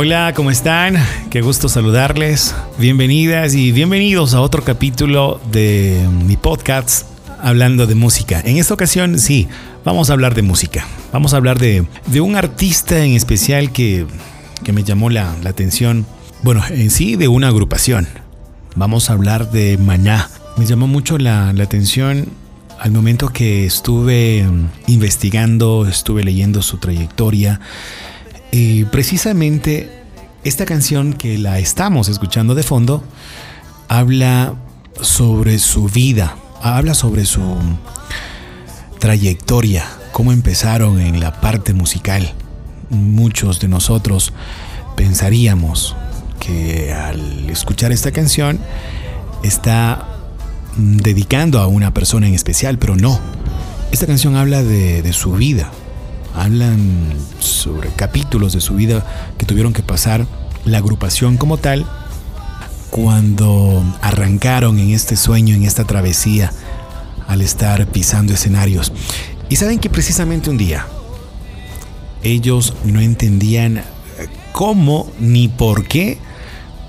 Hola, ¿cómo están? Qué gusto saludarles. Bienvenidas y bienvenidos a otro capítulo de mi podcast hablando de música. En esta ocasión, sí, vamos a hablar de música. Vamos a hablar de, un artista en especial que, me llamó la, atención. Bueno, en sí, de una agrupación. Vamos a hablar de Maná. Me llamó mucho la, la atención al momento que estuve investigando, estuve leyendo su trayectoria y precisamente esta canción que la estamos escuchando de fondo habla sobre su vida, habla sobre su trayectoria, cómo empezaron en la parte musical. Muchos de nosotros pensaríamos que al escuchar esta canción está dedicando a una persona en especial, pero no. Esta canción habla de, de su vida, hablan sobre capítulos de su vida que tuvieron que pasar la agrupación como tal cuando arrancaron en este sueño, en esta travesía, al estar pisando escenarios. Y saben que precisamente un día ellos no entendían cómo ni por qué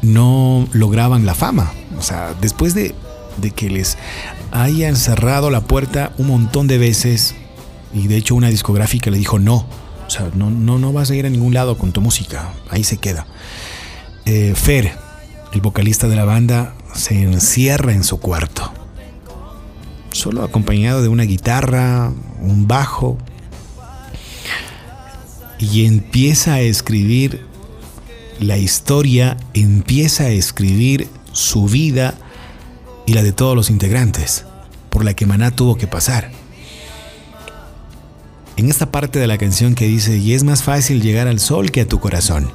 no lograban la fama. O sea, después de, de que les hayan cerrado la puerta un montón de veces, y de hecho una discográfica le dijo no. O sea, no, no, no vas a ir a ningún lado con tu música. Ahí se queda. Eh, Fer, el vocalista de la banda, se encierra en su cuarto. Solo acompañado de una guitarra, un bajo. Y empieza a escribir la historia, empieza a escribir su vida y la de todos los integrantes, por la que Maná tuvo que pasar en esta parte de la canción que dice, y es más fácil llegar al sol que a tu corazón.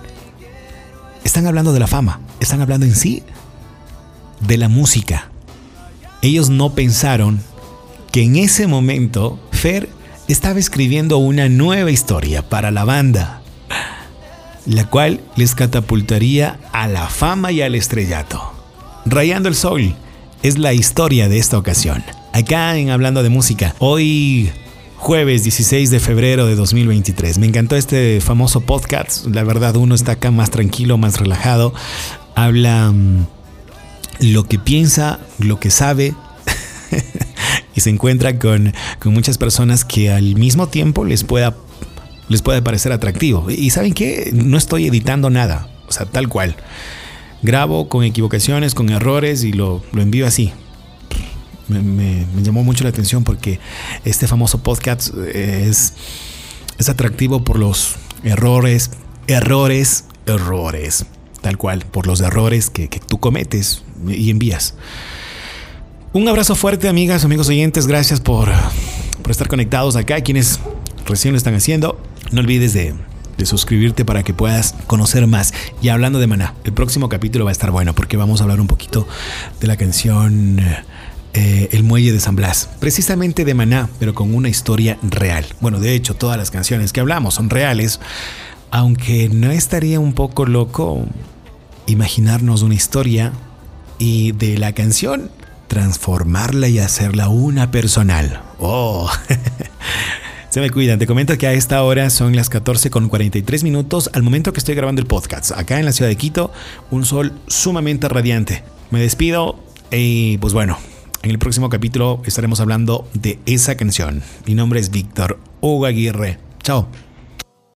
Están hablando de la fama, están hablando en sí de la música. Ellos no pensaron que en ese momento Fer estaba escribiendo una nueva historia para la banda, la cual les catapultaría a la fama y al estrellato. Rayando el Sol es la historia de esta ocasión. Acá en Hablando de Música, hoy jueves 16 de febrero de 2023. Me encantó este famoso podcast. La verdad, uno está acá más tranquilo, más relajado. Habla mm, lo que piensa, lo que sabe. y se encuentra con, muchas personas que al mismo tiempo les pueda les puede parecer atractivo. Y saben qué, no estoy editando nada, o sea, tal cual. Grabo con equivocaciones, con errores y lo, lo envío así, me, llamó mucho la atención porque este famoso podcast es, es atractivo por los errores, errores, errores, tal cual, por los errores que, tú cometes y envías. Un abrazo fuerte, amigas, amigos oyentes. Gracias por, por estar conectados acá. Quienes recién lo están haciendo, no olvides de, de, suscribirte para que puedas conocer más. Y hablando de Maná, el próximo capítulo va a estar bueno porque vamos a hablar un poquito de la canción eh, el Muelle de San Blas, precisamente de Maná, pero con una historia real. Bueno, de hecho, todas las canciones que hablamos son reales, aunque no estaría un poco loco imaginarnos una historia y de la canción transformarla y hacerla una personal. Oh, se me cuidan. Te comento que a esta hora son las 14 con 43 minutos al momento que estoy grabando el podcast. Acá en la ciudad de Quito, un sol sumamente radiante. Me despido y pues bueno, en el próximo capítulo estaremos hablando de esa canción. Mi nombre es Víctor Hugo Aguirre. Chao.